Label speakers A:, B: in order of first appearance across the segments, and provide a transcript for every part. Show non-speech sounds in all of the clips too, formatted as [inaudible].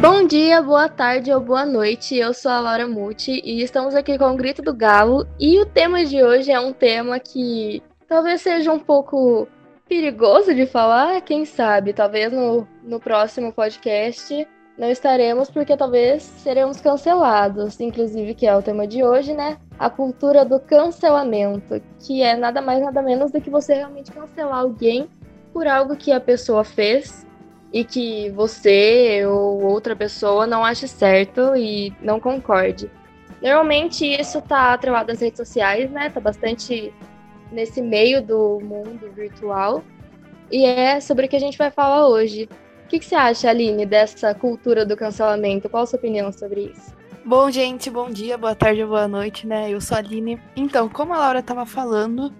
A: Bom dia, boa tarde ou boa noite. Eu sou a Laura Muti e estamos aqui com o Grito do Galo. E o tema de hoje é um tema que talvez seja um pouco perigoso de falar, quem sabe? Talvez no, no próximo podcast não estaremos porque talvez seremos cancelados, inclusive que é o tema de hoje, né? A cultura do cancelamento, que é nada mais nada menos do que você realmente cancelar alguém por algo que a pessoa fez e que você ou outra pessoa não ache certo e não concorde. Normalmente isso tá atrelado às redes sociais, né? Tá bastante nesse meio do mundo virtual. E é sobre o que a gente vai falar hoje. O que, que você acha, Aline, dessa cultura do cancelamento? Qual a sua opinião sobre isso?
B: Bom, gente, bom dia, boa tarde, boa noite, né? Eu sou a Aline. Então, como a Laura estava falando,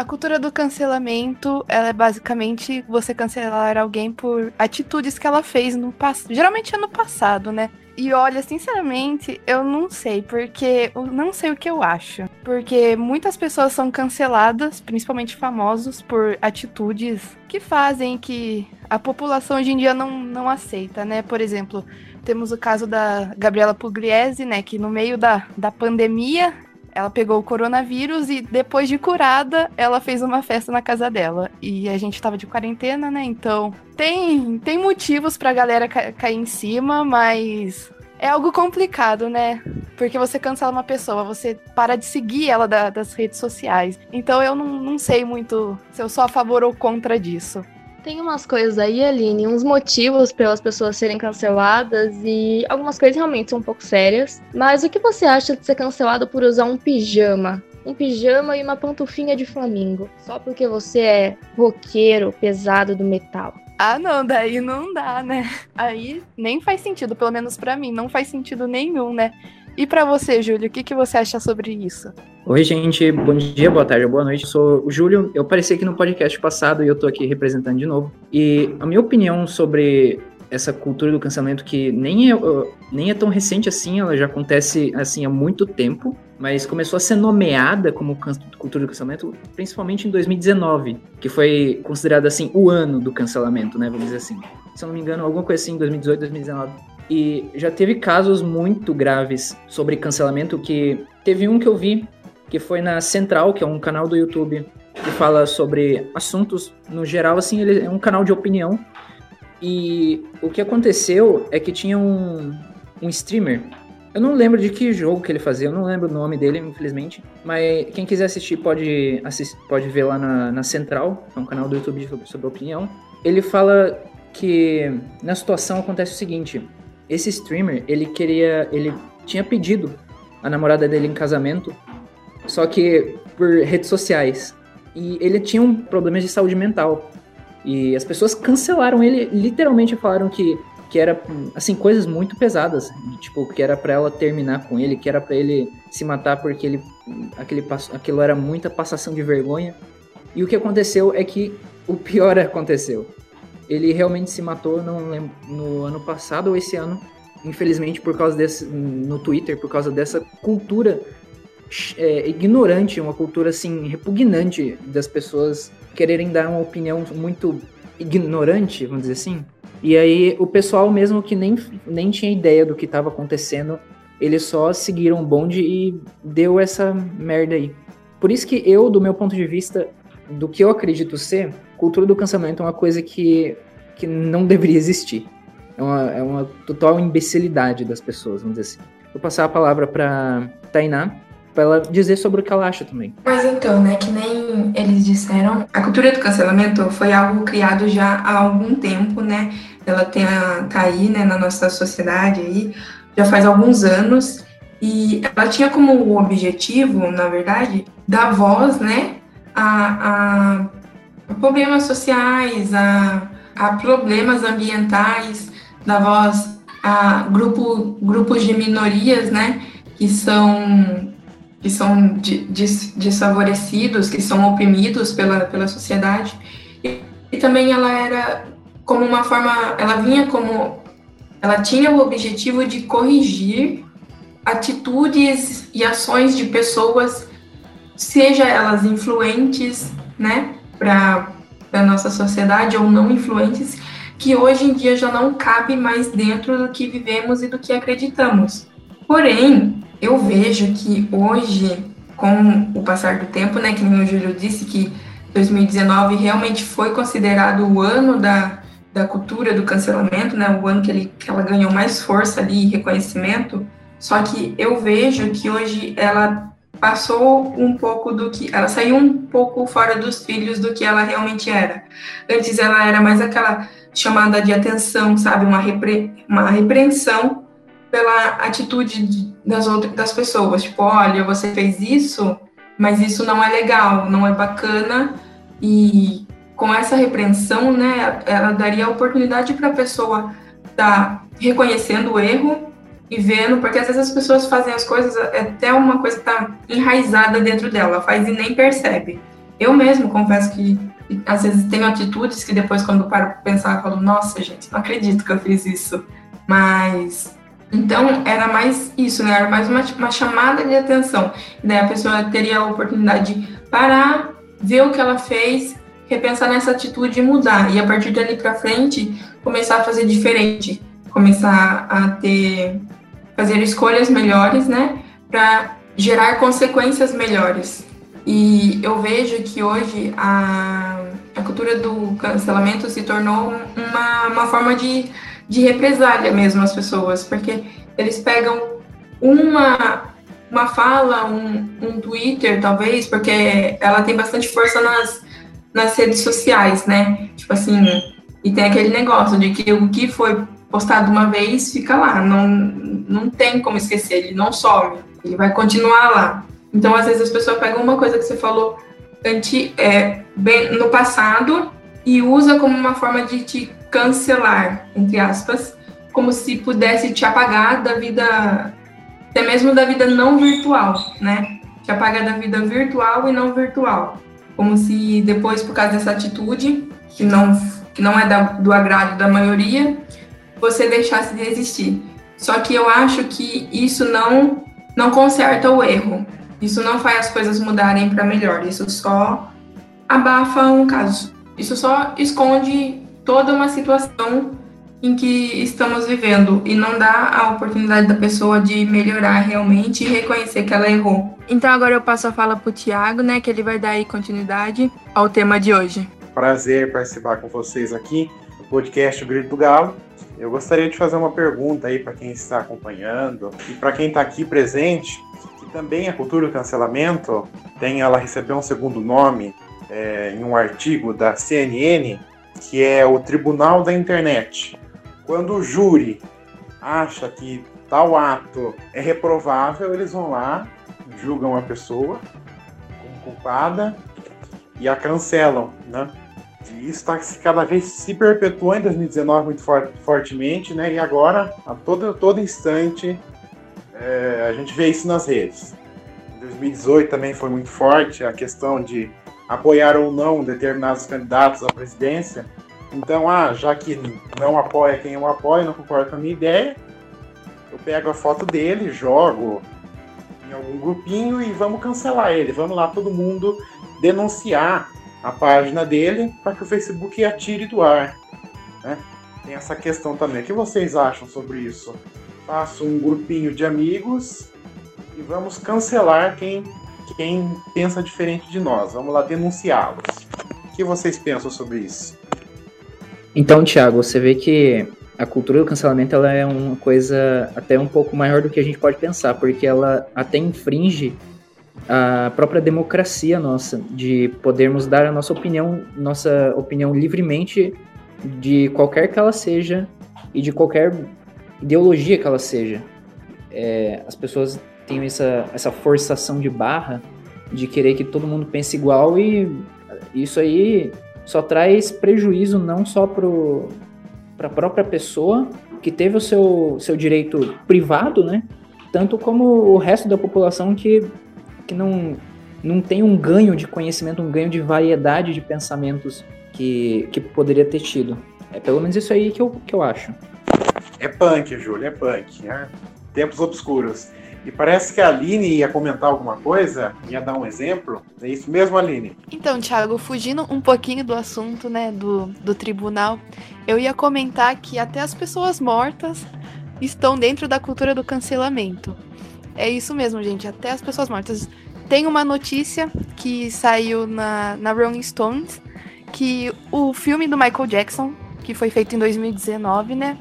B: a cultura do cancelamento, ela é basicamente você cancelar alguém por atitudes que ela fez no passado, geralmente é no passado, né? E olha, sinceramente, eu não sei, porque eu não sei o que eu acho. Porque muitas pessoas são canceladas, principalmente famosos, por atitudes que fazem que a população hoje em dia não, não aceita, né? Por exemplo, temos o caso da Gabriela Pugliese, né? Que no meio da, da pandemia ela pegou o coronavírus e depois de curada, ela fez uma festa na casa dela. E a gente tava de quarentena, né? Então, tem tem motivos pra galera ca cair em cima, mas é algo complicado, né? Porque você cancela uma pessoa, você para de seguir ela da, das redes sociais. Então eu não, não sei muito se eu sou a favor ou contra disso.
A: Tem umas coisas aí, Aline, uns motivos pelas pessoas serem canceladas e algumas coisas realmente são um pouco sérias. Mas o que você acha de ser cancelado por usar um pijama? Um pijama e uma pantufinha de flamingo. Só porque você é roqueiro pesado do metal.
B: Ah, não, daí não dá, né? Aí nem faz sentido, pelo menos para mim, não faz sentido nenhum, né? E para você, Júlio, o que, que você acha sobre isso?
C: Oi, gente, bom dia, boa tarde, boa noite. Eu sou o Júlio. Eu apareci aqui no podcast passado e eu tô aqui representando de novo. E a minha opinião sobre essa cultura do cancelamento que nem é, nem é tão recente assim, ela já acontece assim há muito tempo, mas começou a ser nomeada como cultura do cancelamento principalmente em 2019, que foi considerado assim o ano do cancelamento, né, vamos dizer assim. Se eu não me engano, alguma coisa assim, 2018, 2019. E já teve casos muito graves sobre cancelamento que teve um que eu vi que foi na Central, que é um canal do YouTube que fala sobre assuntos no geral, assim, ele é um canal de opinião. E o que aconteceu é que tinha um, um streamer. Eu não lembro de que jogo que ele fazia, eu não lembro o nome dele, infelizmente. Mas quem quiser assistir pode, assist, pode ver lá na, na Central, é um canal do YouTube sobre, sobre opinião. Ele fala que na situação acontece o seguinte: esse streamer, ele queria. ele tinha pedido a namorada dele em casamento só que por redes sociais. E ele tinha um problema de saúde mental. E as pessoas cancelaram ele, literalmente falaram que, que era, assim, coisas muito pesadas. Tipo, que era para ela terminar com ele, que era para ele se matar porque ele, aquele, aquilo era muita passação de vergonha. E o que aconteceu é que o pior [laughs] aconteceu. Ele realmente se matou, no ano passado ou esse ano, infelizmente por causa desse, no Twitter, por causa dessa cultura é, ignorante, uma cultura assim repugnante das pessoas quererem dar uma opinião muito ignorante, vamos dizer assim. E aí o pessoal mesmo que nem, nem tinha ideia do que estava acontecendo, eles só seguiram o bonde e deu essa merda aí. Por isso que eu, do meu ponto de vista, do que eu acredito ser, cultura do cancelamento é uma coisa que, que não deveria existir. É uma, é uma total imbecilidade das pessoas, vamos dizer assim. Vou passar a palavra para Tainá, para ela dizer sobre o que ela acha também.
D: Mas então, né, que nem eles disseram, a cultura do cancelamento foi algo criado já há algum tempo, né? Ela tem a, tá aí, né, na nossa sociedade aí, já faz alguns anos, e ela tinha como objetivo, na verdade, dar voz, né, a, a problemas sociais, a, a problemas ambientais, dar voz a grupo, grupos de minorias, né, que são que são desfavorecidos, que são oprimidos pela, pela sociedade. E, e também ela era como uma forma, ela vinha como, ela tinha o objetivo de corrigir atitudes e ações de pessoas, seja elas influentes, né, para a nossa sociedade ou não influentes, que hoje em dia já não cabe mais dentro do que vivemos e do que acreditamos. Porém, eu vejo que hoje, com o passar do tempo, né, que o Júlio disse que 2019 realmente foi considerado o ano da, da cultura do cancelamento, né, o ano que, ele, que ela ganhou mais força ali e reconhecimento, só que eu vejo que hoje ela passou um pouco do que. Ela saiu um pouco fora dos trilhos do que ela realmente era. Antes ela era mais aquela chamada de atenção, sabe? Uma, repre, uma repreensão pela atitude das outras das pessoas. Tipo, olha, você fez isso, mas isso não é legal, não é bacana. E com essa repreensão, né, ela daria a oportunidade para a pessoa estar tá reconhecendo o erro e vendo, porque às vezes as pessoas fazem as coisas, é até uma coisa que está enraizada dentro dela, faz e nem percebe. Eu mesmo confesso que às vezes tenho atitudes que depois, quando paro para pensar, eu falo, nossa, gente, não acredito que eu fiz isso. Mas. Então, era mais isso, né? Era mais uma, uma chamada de atenção. E daí a pessoa teria a oportunidade de parar, ver o que ela fez, repensar nessa atitude e mudar. E a partir dali para frente, começar a fazer diferente. Começar a ter fazer escolhas melhores, né, para gerar consequências melhores. E eu vejo que hoje a, a cultura do cancelamento se tornou uma, uma forma de, de represália mesmo às pessoas, porque eles pegam uma, uma fala, um, um Twitter, talvez, porque ela tem bastante força nas, nas redes sociais, né? Tipo assim, e tem aquele negócio de que o que foi postado uma vez, fica lá, não, não tem como esquecer, ele não some, ele vai continuar lá. Então, às vezes, as pessoas pegam uma coisa que você falou anti, é, bem, no passado e usa como uma forma de te cancelar, entre aspas, como se pudesse te apagar da vida, até mesmo da vida não virtual, né? Te apagar da vida virtual e não virtual. Como se depois, por causa dessa atitude, que não, que não é da, do agrado da maioria, você deixasse de existir. Só que eu acho que isso não não conserta o erro. Isso não faz as coisas mudarem para melhor. Isso só abafa um caso. Isso só esconde toda uma situação em que estamos vivendo e não dá a oportunidade da pessoa de melhorar realmente e reconhecer que ela errou.
B: Então agora eu passo a fala para o Tiago, né, que ele vai dar continuidade ao tema de hoje.
E: Prazer participar com vocês aqui no podcast Grito do Galo. Eu gostaria de fazer uma pergunta aí para quem está acompanhando e para quem está aqui presente, que também a cultura do cancelamento tem, ela recebeu um segundo nome é, em um artigo da CNN, que é o Tribunal da Internet. Quando o júri acha que tal ato é reprovável, eles vão lá, julgam a pessoa como culpada e a cancelam, né? E isso está cada vez se perpetuando em 2019 muito fortemente, né? E agora, a todo, todo instante, é, a gente vê isso nas redes. Em 2018 também foi muito forte a questão de apoiar ou não determinados candidatos à presidência. Então, ah, já que não apoia quem eu apoio, não concorda com a minha ideia, eu pego a foto dele, jogo em algum grupinho e vamos cancelar ele. Vamos lá, todo mundo denunciar a página dele para que o Facebook atire do ar. Né? Tem essa questão também. O que vocês acham sobre isso? Faço um grupinho de amigos e vamos cancelar quem, quem pensa diferente de nós. Vamos lá denunciá-los. O que vocês pensam sobre isso?
C: Então, Thiago, você vê que a cultura do cancelamento ela é uma coisa até um pouco maior do que a gente pode pensar, porque ela até infringe a própria democracia nossa, de podermos dar a nossa opinião, nossa opinião livremente de qualquer que ela seja e de qualquer ideologia que ela seja. É, as pessoas têm essa, essa forçação de barra de querer que todo mundo pense igual e isso aí só traz prejuízo não só para a própria pessoa que teve o seu, seu direito privado, né? Tanto como o resto da população que que não, não tem um ganho de conhecimento, um ganho de variedade de pensamentos que, que poderia ter tido. É pelo menos isso aí que eu, que eu acho.
E: É punk, Júlio, é punk. Né? Tempos obscuros. E parece que a Aline ia comentar alguma coisa, ia dar um exemplo. É isso mesmo, Aline?
B: Então, Thiago, fugindo um pouquinho do assunto, né, do, do tribunal, eu ia comentar que até as pessoas mortas estão dentro da cultura do cancelamento. É isso mesmo, gente, até as pessoas mortas. Tem uma notícia que saiu na, na Rolling Stones que o filme do Michael Jackson, que foi feito em 2019, né?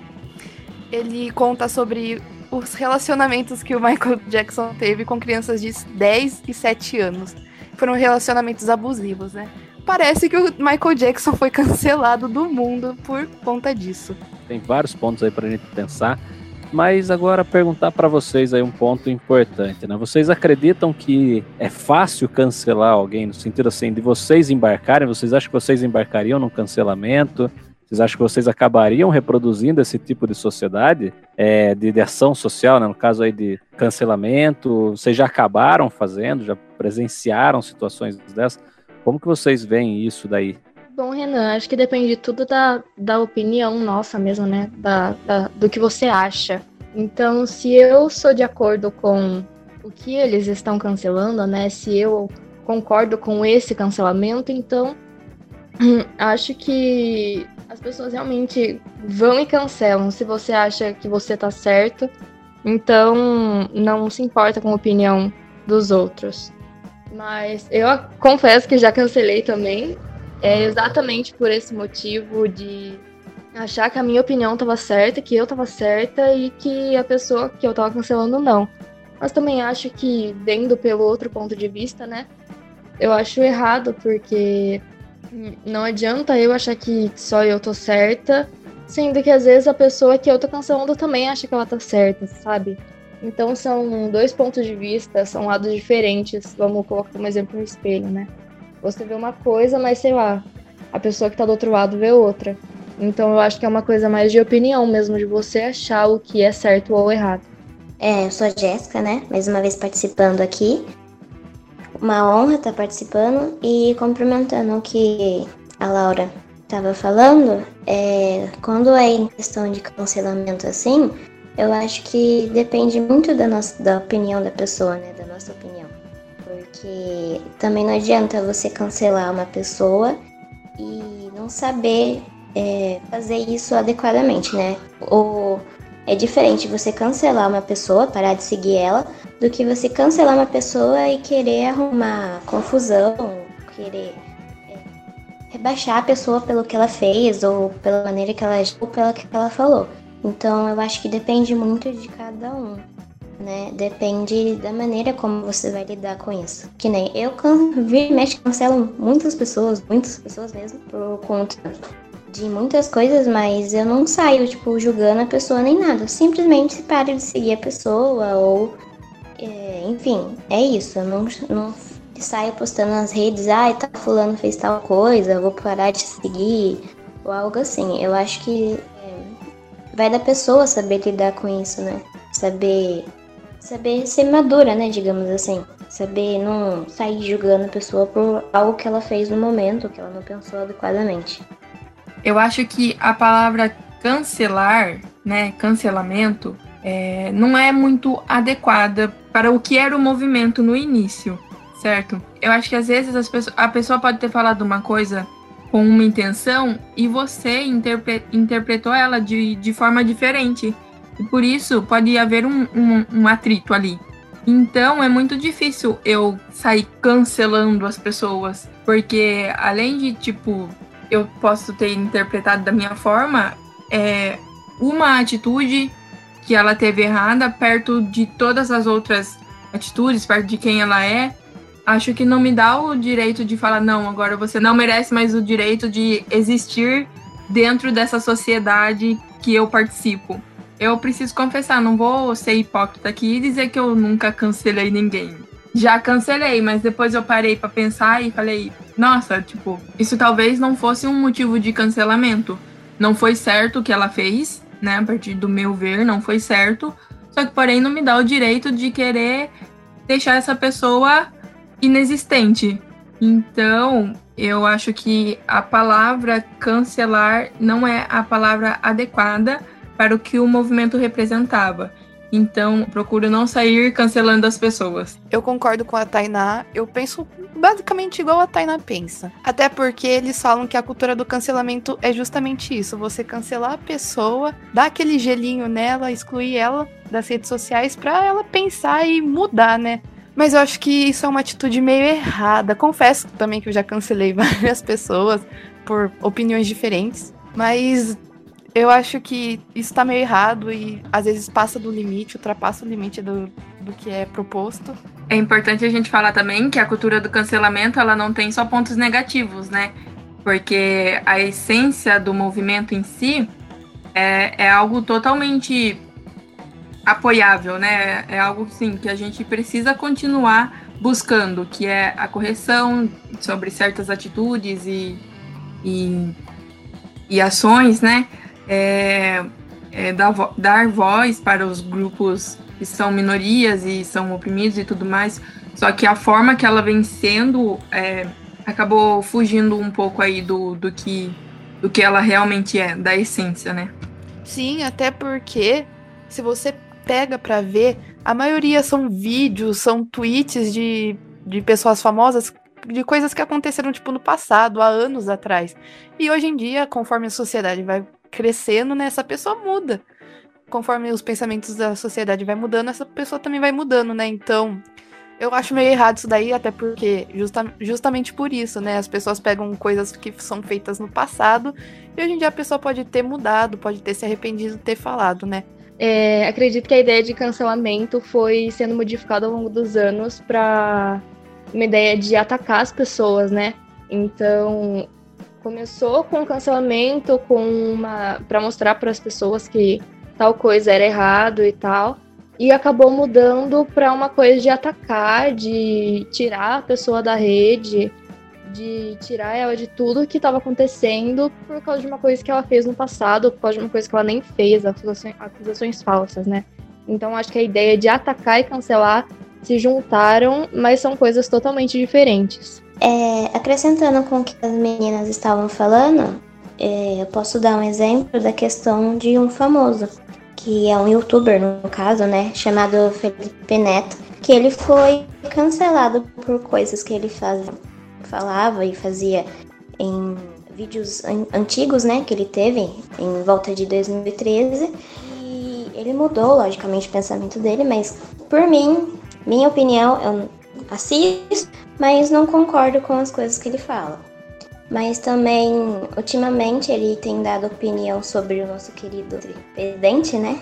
B: Ele conta sobre os relacionamentos que o Michael Jackson teve com crianças de 10 e 7 anos. Foram relacionamentos abusivos, né? Parece que o Michael Jackson foi cancelado do mundo por conta disso.
F: Tem vários pontos aí pra gente pensar. Mas agora perguntar para vocês aí um ponto importante, né? Vocês acreditam que é fácil cancelar alguém no sentido assim de vocês embarcarem? Vocês acham que vocês embarcariam num cancelamento? Vocês acham que vocês acabariam reproduzindo esse tipo de sociedade, é, de, de, ação social, né? no caso aí de cancelamento? Vocês já acabaram fazendo, já presenciaram situações dessas? Como que vocês veem isso daí?
A: Bom, Renan, acho que depende tudo da, da opinião nossa mesmo, né? Da, da, do que você acha. Então, se eu sou de acordo com o que eles estão cancelando, né? Se eu concordo com esse cancelamento, então [clears throat] acho que as pessoas realmente vão e cancelam se você acha que você tá certo. Então, não se importa com a opinião dos outros. Mas eu confesso que já cancelei também. É exatamente por esse motivo de achar que a minha opinião estava certa, que eu estava certa e que a pessoa que eu estava cancelando não. Mas também acho que, vendo pelo outro ponto de vista, né? Eu acho errado, porque não adianta eu achar que só eu tô certa, sendo que às vezes a pessoa que eu tô cancelando também acha que ela tá certa, sabe? Então são dois pontos de vista, são lados diferentes. Vamos colocar como exemplo no espelho, né? Você vê uma coisa, mas sei lá, a pessoa que tá do outro lado vê outra. Então eu acho que é uma coisa mais de opinião mesmo, de você achar o que é certo ou errado.
G: É, eu sou a Jéssica, né? Mais uma vez participando aqui. Uma honra estar participando e complementando o que a Laura estava falando. É, quando é em questão de cancelamento assim, eu acho que depende muito da, nossa, da opinião da pessoa, né? Da nossa opinião. Porque também não adianta você cancelar uma pessoa e não saber é, fazer isso adequadamente, né? Ou é diferente você cancelar uma pessoa, parar de seguir ela, do que você cancelar uma pessoa e querer arrumar confusão, querer é, rebaixar a pessoa pelo que ela fez, ou pela maneira que ela agiu, ou pela que ela falou. Então eu acho que depende muito de cada um, né? Depende da maneira como você vai lidar com isso. Que nem eu vi e mexe cancelo muitas pessoas, muitas pessoas mesmo, por conta de muitas coisas, mas eu não saio, tipo, julgando a pessoa nem nada. Eu simplesmente paro de seguir a pessoa ou. É, enfim, é isso. Eu não, não saio postando nas redes, ai, ah, tá fulano fez tal coisa, vou parar de seguir, ou algo assim. Eu acho que é, vai da pessoa saber lidar com isso, né? Saber. Saber ser madura, né, digamos assim. Saber não sair julgando a pessoa por algo que ela fez no momento, que ela não pensou adequadamente.
D: Eu acho que a palavra cancelar, né, cancelamento, é, não é muito adequada para o que era o movimento no início, certo? Eu acho que às vezes pessoas, a pessoa pode ter falado uma coisa com uma intenção e você interpre, interpretou ela de, de forma diferente. E por isso pode haver um, um, um atrito ali. Então é muito difícil eu sair cancelando as pessoas, porque além de tipo eu posso ter interpretado da minha forma, é uma atitude que ela teve errada perto de todas as outras atitudes, perto de quem ela é, acho que não me dá o direito de falar, não, agora você não merece mais o direito de existir dentro dessa sociedade que eu participo. Eu preciso confessar, não vou ser hipócrita aqui e dizer que eu nunca cancelei ninguém. Já cancelei, mas depois eu parei para pensar e falei, nossa, tipo, isso talvez não fosse um motivo de cancelamento. Não foi certo o que ela fez, né? A partir do meu ver, não foi certo. Só que, porém, não me dá o direito de querer deixar essa pessoa inexistente. Então, eu acho que a palavra cancelar não é a palavra adequada para o que o movimento representava. Então, procuro não sair cancelando as pessoas.
B: Eu concordo com a Tainá. Eu penso basicamente igual a Tainá pensa. Até porque eles falam que a cultura do cancelamento é justamente isso: você cancelar a pessoa, dar aquele gelinho nela, excluir ela das redes sociais para ela pensar e mudar, né? Mas eu acho que isso é uma atitude meio errada. Confesso também que eu já cancelei [laughs] várias pessoas por opiniões diferentes. Mas eu acho que isso tá meio errado e às vezes passa do limite, ultrapassa o limite do, do que é proposto.
D: É importante a gente falar também que a cultura do cancelamento ela não tem só pontos negativos, né? Porque a essência do movimento em si é, é algo totalmente apoiável, né? É algo sim que a gente precisa continuar buscando, que é a correção sobre certas atitudes e, e, e ações, né? É, é dar, vo dar voz para os grupos que são minorias e são oprimidos e tudo mais. Só que a forma que ela vem sendo é, acabou fugindo um pouco aí do, do, que, do que ela realmente é, da essência, né?
B: Sim, até porque se você pega para ver, a maioria são vídeos, são tweets de, de pessoas famosas de coisas que aconteceram tipo no passado, há anos atrás. E hoje em dia, conforme a sociedade vai crescendo, né, essa pessoa muda. Conforme os pensamentos da sociedade vai mudando, essa pessoa também vai mudando, né? Então, eu acho meio errado isso daí, até porque justa, justamente por isso, né? As pessoas pegam coisas que são feitas no passado e hoje em dia a pessoa pode ter mudado, pode ter se arrependido de ter falado, né?
A: É, acredito que a ideia de cancelamento foi sendo modificada ao longo dos anos para uma ideia de atacar as pessoas, né? Então, Começou com cancelamento, com uma para mostrar para as pessoas que tal coisa era errado e tal, e acabou mudando para uma coisa de atacar, de tirar a pessoa da rede, de tirar ela de tudo que estava acontecendo por causa de uma coisa que ela fez no passado, por causa de uma coisa que ela nem fez, acusações, acusações falsas, né? Então acho que a ideia de atacar e cancelar se juntaram, mas são coisas totalmente diferentes.
G: É, acrescentando com o que as meninas estavam falando, é, eu posso dar um exemplo da questão de um famoso, que é um youtuber, no caso, né, chamado Felipe Neto, que ele foi cancelado por coisas que ele faz, falava e fazia em vídeos an antigos, né, que ele teve em volta de 2013. E ele mudou, logicamente, o pensamento dele, mas por mim, minha opinião, eu assisto, mas não concordo com as coisas que ele fala. Mas também, ultimamente, ele tem dado opinião sobre o nosso querido presidente, né?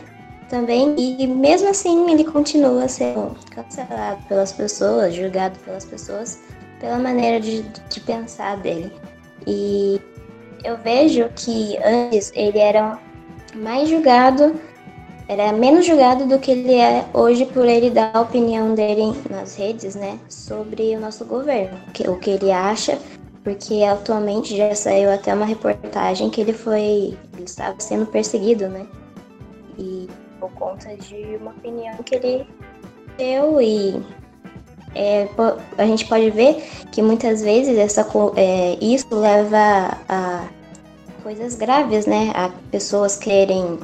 G: Também, e mesmo assim, ele continua sendo cancelado pelas pessoas, julgado pelas pessoas, pela maneira de, de pensar dele. E eu vejo que antes ele era mais julgado era menos julgado do que ele é hoje por ele dar a opinião dele nas redes, né, sobre o nosso governo, que, o que ele acha, porque atualmente já saiu até uma reportagem que ele foi, ele estava sendo perseguido, né, e por conta de uma opinião que ele deu e é, a gente pode ver que muitas vezes essa, é, isso leva a coisas graves, né, a pessoas querem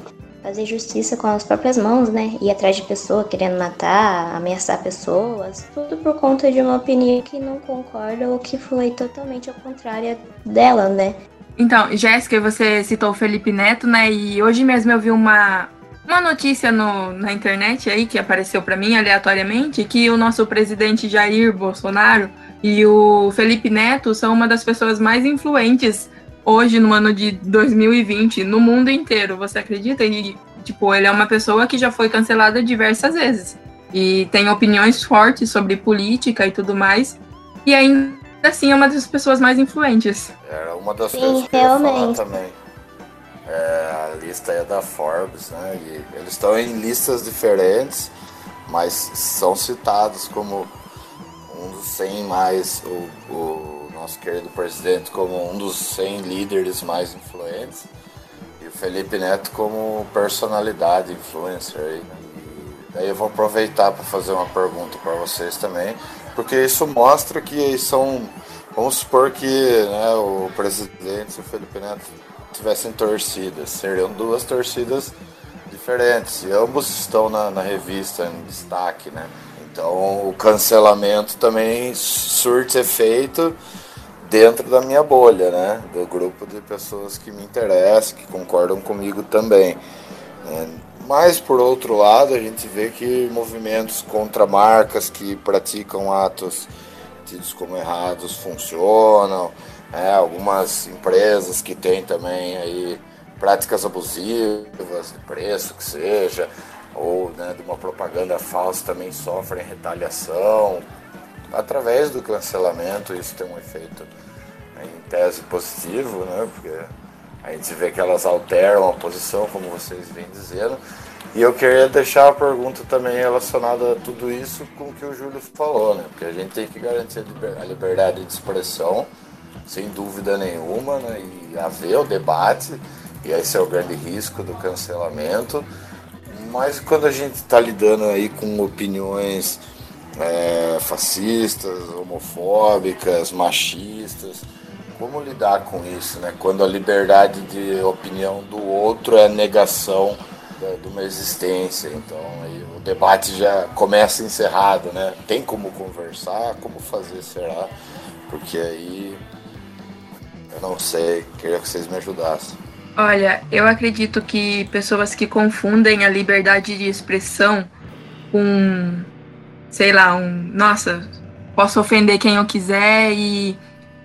G: fazer justiça com as próprias mãos, né? Ir atrás de pessoa querendo matar, ameaçar pessoas, tudo por conta de uma opinião que não concorda ou que foi totalmente ao contrário dela, né?
D: Então, Jéssica, você citou o Felipe Neto, né? E hoje mesmo eu vi uma, uma notícia no, na internet aí que apareceu para mim aleatoriamente que o nosso presidente Jair Bolsonaro e o Felipe Neto são uma das pessoas mais influentes hoje, no ano de 2020, no mundo inteiro. Você acredita? E, tipo, ele é uma pessoa que já foi cancelada diversas vezes. E tem opiniões fortes sobre política e tudo mais. E ainda assim é uma das pessoas mais influentes.
H: É uma das Sim, coisas que realmente. eu ia falar também. É, a lista é da Forbes, né? E eles estão em listas diferentes, mas são citados como um dos 100 mais. O, o nosso querido presidente como um dos 100 líderes mais influentes e o Felipe Neto como personalidade influencer aí, né? Daí eu vou aproveitar para fazer uma pergunta para vocês também, porque isso mostra que são, vamos supor que né, o presidente e o Felipe Neto tivessem torcidas, seriam duas torcidas diferentes e ambos estão na, na revista em destaque, né? Então o cancelamento também surte efeito dentro da minha bolha, né? Do grupo de pessoas que me interessam, que concordam comigo também. Né? Mas por outro lado, a gente vê que movimentos contra marcas que praticam atos tidos como errados funcionam, né? algumas empresas que têm também aí práticas abusivas de preço que seja, ou né, de uma propaganda falsa também sofrem retaliação. Através do cancelamento isso tem um efeito tese positivo, né, porque a gente vê que elas alteram a posição, como vocês vêm dizendo. E eu queria deixar a pergunta também relacionada a tudo isso com o que o Júlio falou, né? Porque a gente tem que garantir a liberdade de expressão, sem dúvida nenhuma, né? E haver o debate, e esse é o grande risco do cancelamento. Mas quando a gente está lidando aí com opiniões é, fascistas, homofóbicas, machistas, como lidar com isso, né? Quando a liberdade de opinião do outro é negação de uma existência, então o debate já começa encerrado, né? Tem como conversar, como fazer, será? Porque aí eu não sei, queria que vocês me ajudassem.
D: Olha, eu acredito que pessoas que confundem a liberdade de expressão com, sei lá, um, nossa, posso ofender quem eu quiser e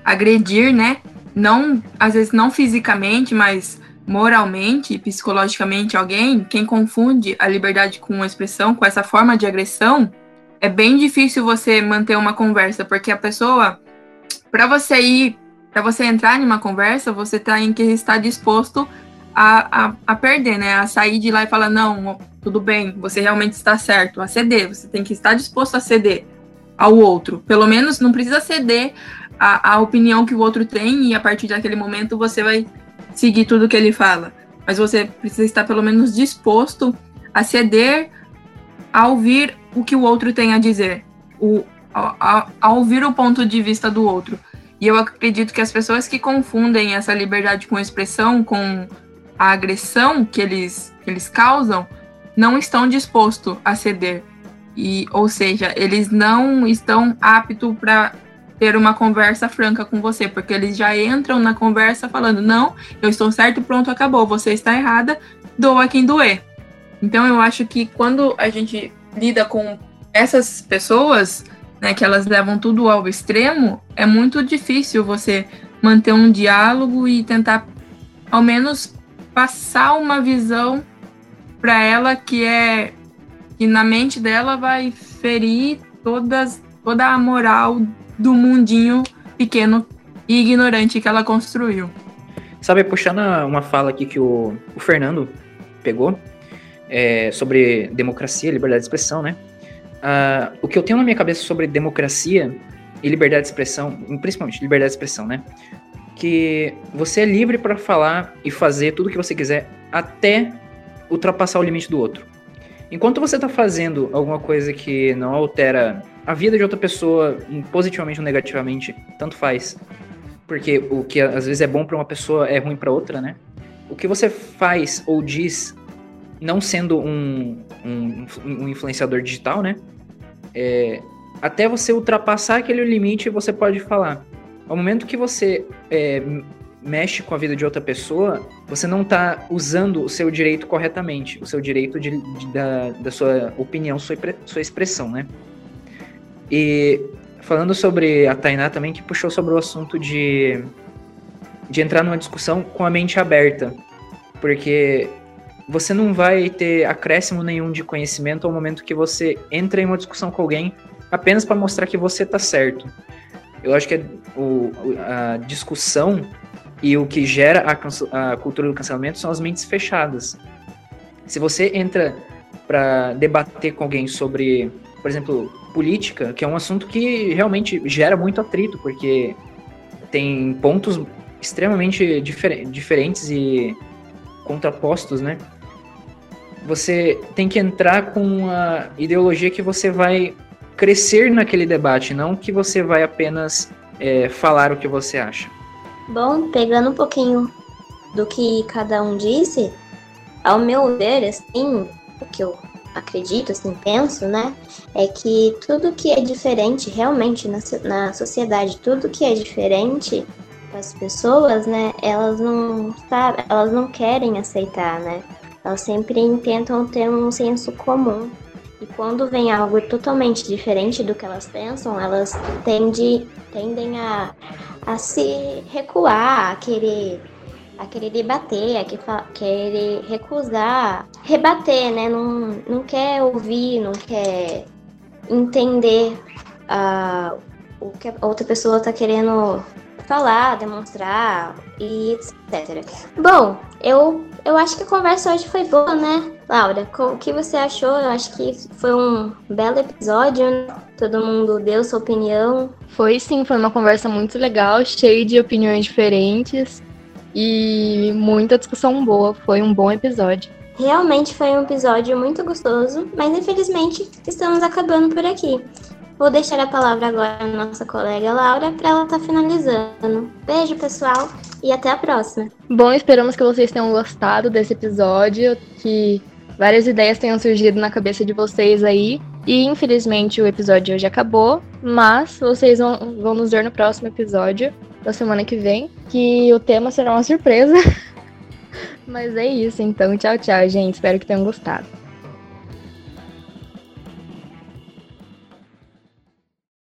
D: agredir, né? Não, às vezes não fisicamente, mas moralmente, psicologicamente alguém, quem confunde a liberdade com a expressão, com essa forma de agressão, é bem difícil você manter uma conversa, porque a pessoa, para você ir para você entrar em uma conversa, você tem que estar disposto a, a, a, perder, né? A sair de lá e falar, não, tudo bem, você realmente está certo, a ceder, você tem que estar disposto a ceder ao outro. Pelo menos não precisa ceder a, a opinião que o outro tem e a partir daquele momento você vai seguir tudo que ele fala. Mas você precisa estar pelo menos disposto a ceder a ouvir o que o outro tem a dizer, o, a, a, a ouvir o ponto de vista do outro. E eu acredito que as pessoas que confundem essa liberdade com expressão, com a agressão que eles, que eles causam, não estão dispostos a ceder. E, ou seja, eles não estão aptos para ter uma conversa franca com você, porque eles já entram na conversa falando: não, eu estou certo, pronto, acabou, você está errada, doa quem doer. Então eu acho que quando a gente lida com essas pessoas, né, que elas levam tudo ao extremo, é muito difícil você manter um diálogo e tentar, ao menos, passar uma visão para ela que é que na mente dela vai ferir todas toda a moral do mundinho pequeno e ignorante que ela construiu.
C: Sabe, puxando uma fala aqui que o, o Fernando pegou é, sobre democracia, liberdade de expressão, né? Uh, o que eu tenho na minha cabeça sobre democracia e liberdade de expressão, principalmente liberdade de expressão, né? Que você é livre para falar e fazer tudo o que você quiser até ultrapassar o limite do outro. Enquanto você está fazendo alguma coisa que não altera a vida de outra pessoa positivamente ou negativamente, tanto faz. Porque o que às vezes é bom para uma pessoa é ruim para outra, né? O que você faz ou diz não sendo um, um, um influenciador digital, né? É, até você ultrapassar aquele limite, você pode falar. Ao momento que você é, mexe com a vida de outra pessoa, você não está usando o seu direito corretamente, o seu direito de, de, da, da sua opinião, sua, sua expressão, né? E falando sobre a Tainá também, que puxou sobre o assunto de, de entrar numa discussão com a mente aberta. Porque você não vai ter acréscimo nenhum de conhecimento ao momento que você entra em uma discussão com alguém apenas para mostrar que você está certo. Eu acho que é o, a discussão e o que gera a, a, cultura do cancelamento são as mentes fechadas. Se você entra para debater com alguém sobre, por exemplo, política, que é um assunto que realmente gera muito atrito, porque tem pontos extremamente difer diferentes e contrapostos, né? você tem que entrar com a ideologia que você vai crescer naquele debate, não que você vai apenas é, falar o que você acha.
G: Bom, pegando um pouquinho do que cada um disse, ao meu ver, assim, o que eu acredito, assim, penso, né? É que tudo que é diferente realmente na, na sociedade, tudo que é diferente as pessoas, né, elas não sabem, elas não querem aceitar, né? Elas sempre tentam ter um senso comum. E quando vem algo totalmente diferente do que elas pensam, elas tende, tendem a, a se recuar, a querer, a querer debater, a querer recusar, rebater, né? Não, não quer ouvir, não quer entender uh, o que a outra pessoa está querendo falar, demonstrar e etc. Bom, eu, eu acho que a conversa hoje foi boa, né? Laura, o que você achou? Eu acho que foi um belo episódio, né? Todo mundo deu sua opinião.
A: Foi sim, foi uma conversa muito legal, cheia de opiniões diferentes e muita discussão boa. Foi um bom episódio.
G: Realmente foi um episódio muito gostoso, mas infelizmente estamos acabando por aqui. Vou deixar a palavra agora à nossa colega Laura para ela estar tá finalizando. Beijo, pessoal, e até a próxima.
A: Bom, esperamos que vocês tenham gostado desse episódio, que várias ideias tenham surgido na cabeça de vocês aí. E infelizmente o episódio hoje acabou, mas vocês vão, vão nos ver no próximo episódio da semana que vem, que o tema será uma surpresa. [laughs] mas é isso, então tchau, tchau, gente. Espero que tenham gostado.